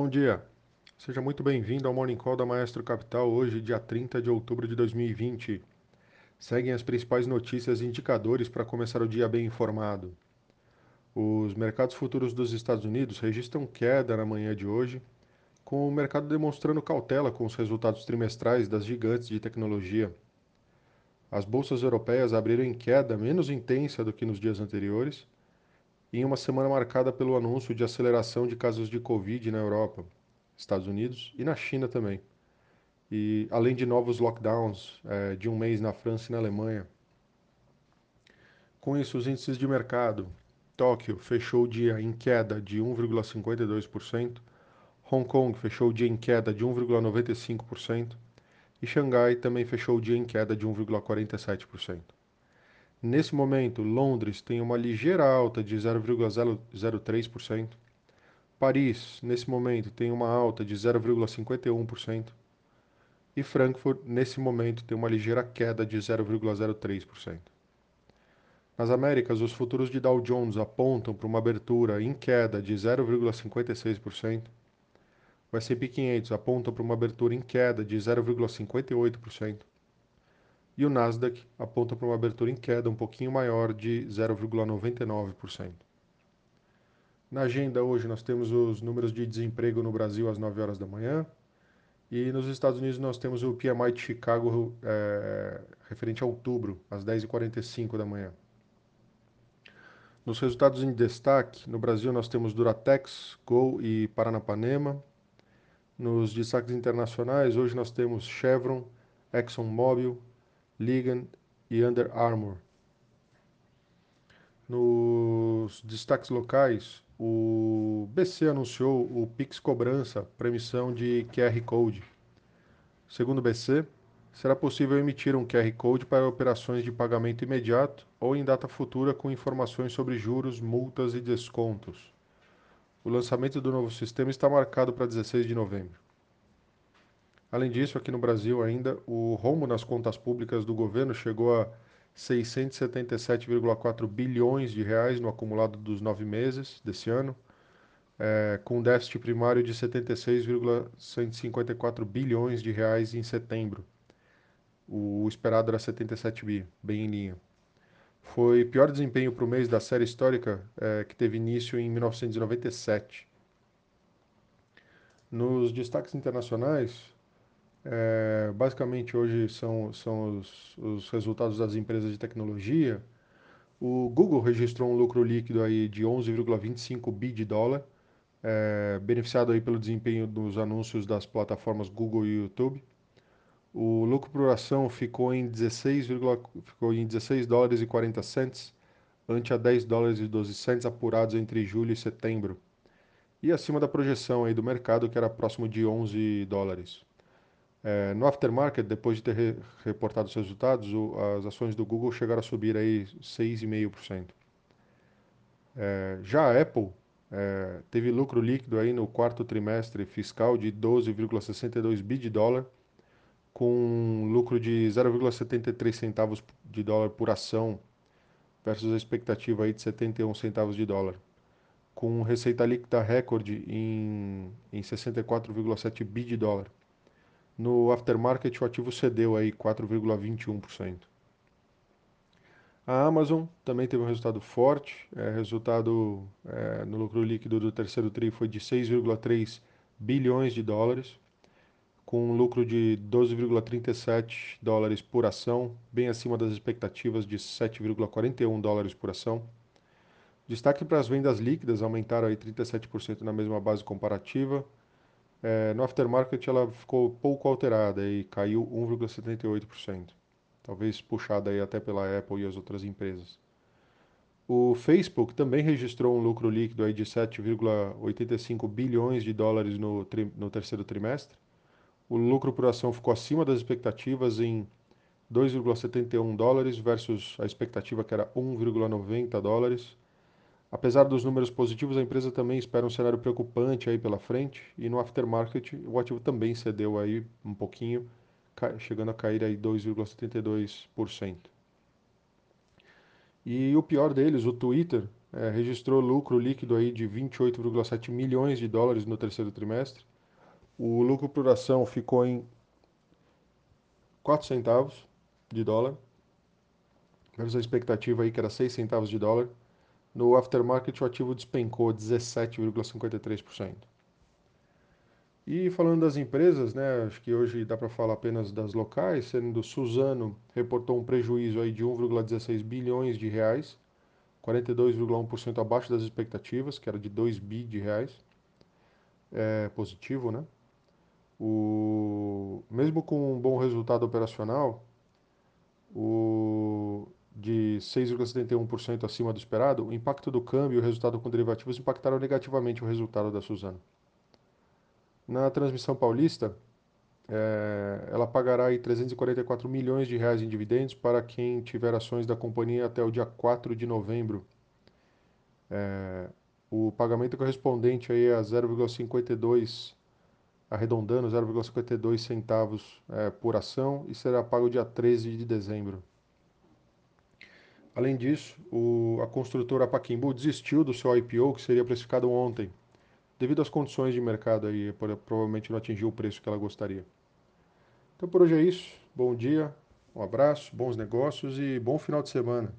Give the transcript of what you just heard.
Bom dia, seja muito bem-vindo ao Morning Call da Maestro Capital, hoje, dia 30 de outubro de 2020. Seguem as principais notícias e indicadores para começar o dia bem informado. Os mercados futuros dos Estados Unidos registram queda na manhã de hoje, com o mercado demonstrando cautela com os resultados trimestrais das gigantes de tecnologia. As bolsas europeias abriram em queda menos intensa do que nos dias anteriores, em uma semana marcada pelo anúncio de aceleração de casos de Covid na Europa, Estados Unidos e na China também. E além de novos lockdowns é, de um mês na França e na Alemanha. Com isso, os índices de mercado. Tóquio fechou o dia em queda de 1,52%, Hong Kong fechou o dia em queda de 1,95% e Xangai também fechou o dia em queda de 1,47%. Nesse momento, Londres tem uma ligeira alta de 0,03%. Paris, nesse momento, tem uma alta de 0,51%. E Frankfurt, nesse momento, tem uma ligeira queda de 0,03%. Nas Américas, os futuros de Dow Jones apontam para uma abertura em queda de 0,56%. O S&P 500 aponta para uma abertura em queda de 0,58% e o Nasdaq aponta para uma abertura em queda um pouquinho maior de 0,99%. Na agenda hoje nós temos os números de desemprego no Brasil às 9 horas da manhã e nos Estados Unidos nós temos o PMI de Chicago é, referente a outubro, às 10h45 da manhã. Nos resultados em destaque, no Brasil nós temos Duratex, Gol e Paranapanema. Nos destaques internacionais, hoje nós temos Chevron, ExxonMobil, Ligan e Under Armour. Nos destaques locais, o BC anunciou o Pix Cobrança para emissão de QR Code. Segundo o BC, será possível emitir um QR Code para operações de pagamento imediato ou em data futura com informações sobre juros, multas e descontos. O lançamento do novo sistema está marcado para 16 de novembro. Além disso, aqui no Brasil ainda, o rombo nas contas públicas do governo chegou a 677,4 bilhões de reais no acumulado dos nove meses desse ano, é, com déficit primário de 76,154 bilhões de reais em setembro. O esperado era 77 bi, bem em linha. Foi pior desempenho para o mês da série histórica é, que teve início em 1997. Nos destaques internacionais, é, basicamente, hoje são, são os, os, resultados das empresas de tecnologia. O Google registrou um lucro líquido aí de 11,25 bi de dólar, é, beneficiado aí pelo desempenho dos anúncios das plataformas Google e YouTube. O lucro por ação ficou em 16, ficou em 16 dólares e 40 cents, ante a 10 dólares e 12 cents apurados entre julho e setembro. E acima da projeção aí do mercado, que era próximo de 11 dólares. É, no aftermarket, depois de ter re reportado os resultados, o, as ações do Google chegaram a subir aí 6,5%. É, já a Apple é, teve lucro líquido aí no quarto trimestre fiscal de 12,62 bi de dólar, com lucro de 0,73 centavos de dólar por ação, versus a expectativa aí de 71 centavos de dólar, com receita líquida recorde em, em 64,7 bi de dólar. No aftermarket, o ativo cedeu aí 4,21%. A Amazon também teve um resultado forte, é, resultado é, no lucro líquido do terceiro TRI foi de 6,3 bilhões de dólares, com um lucro de 12,37 dólares por ação, bem acima das expectativas de 7,41 dólares por ação. Destaque para as vendas líquidas, aumentaram aí 37% na mesma base comparativa, é, no aftermarket ela ficou pouco alterada e caiu 1,78%, talvez puxada aí até pela Apple e as outras empresas. O Facebook também registrou um lucro líquido aí de 7,85 bilhões de dólares no, no terceiro trimestre. O lucro por ação ficou acima das expectativas em 2,71 dólares versus a expectativa que era 1,90 dólares. Apesar dos números positivos, a empresa também espera um cenário preocupante aí pela frente e no aftermarket o ativo também cedeu aí um pouquinho, chegando a cair aí 2,72%. E o pior deles, o Twitter, é, registrou lucro líquido aí de 28,7 milhões de dólares no terceiro trimestre. O lucro por ação ficou em 4 centavos de dólar, versus a expectativa aí que era 6 centavos de dólar. No aftermarket, o ativo despencou 17,53%. E falando das empresas, né, acho que hoje dá para falar apenas das locais, sendo Suzano reportou um prejuízo aí de 1,16 bilhões de reais, 42,1% abaixo das expectativas, que era de 2 bi de reais. É positivo, né? O, mesmo com um bom resultado operacional, o, 6,71% acima do esperado, o impacto do câmbio e o resultado com derivativos impactaram negativamente o resultado da Suzano. Na transmissão paulista, é, ela pagará aí 344 milhões de reais em dividendos para quem tiver ações da companhia até o dia 4 de novembro. É, o pagamento correspondente aí a 0,52, arredondando 0,52 centavos é, por ação e será pago dia 13 de dezembro. Além disso, o, a construtora Paquimbu desistiu do seu IPO, que seria precificado ontem, devido às condições de mercado aí, provavelmente não atingiu o preço que ela gostaria. Então por hoje é isso. Bom dia, um abraço, bons negócios e bom final de semana.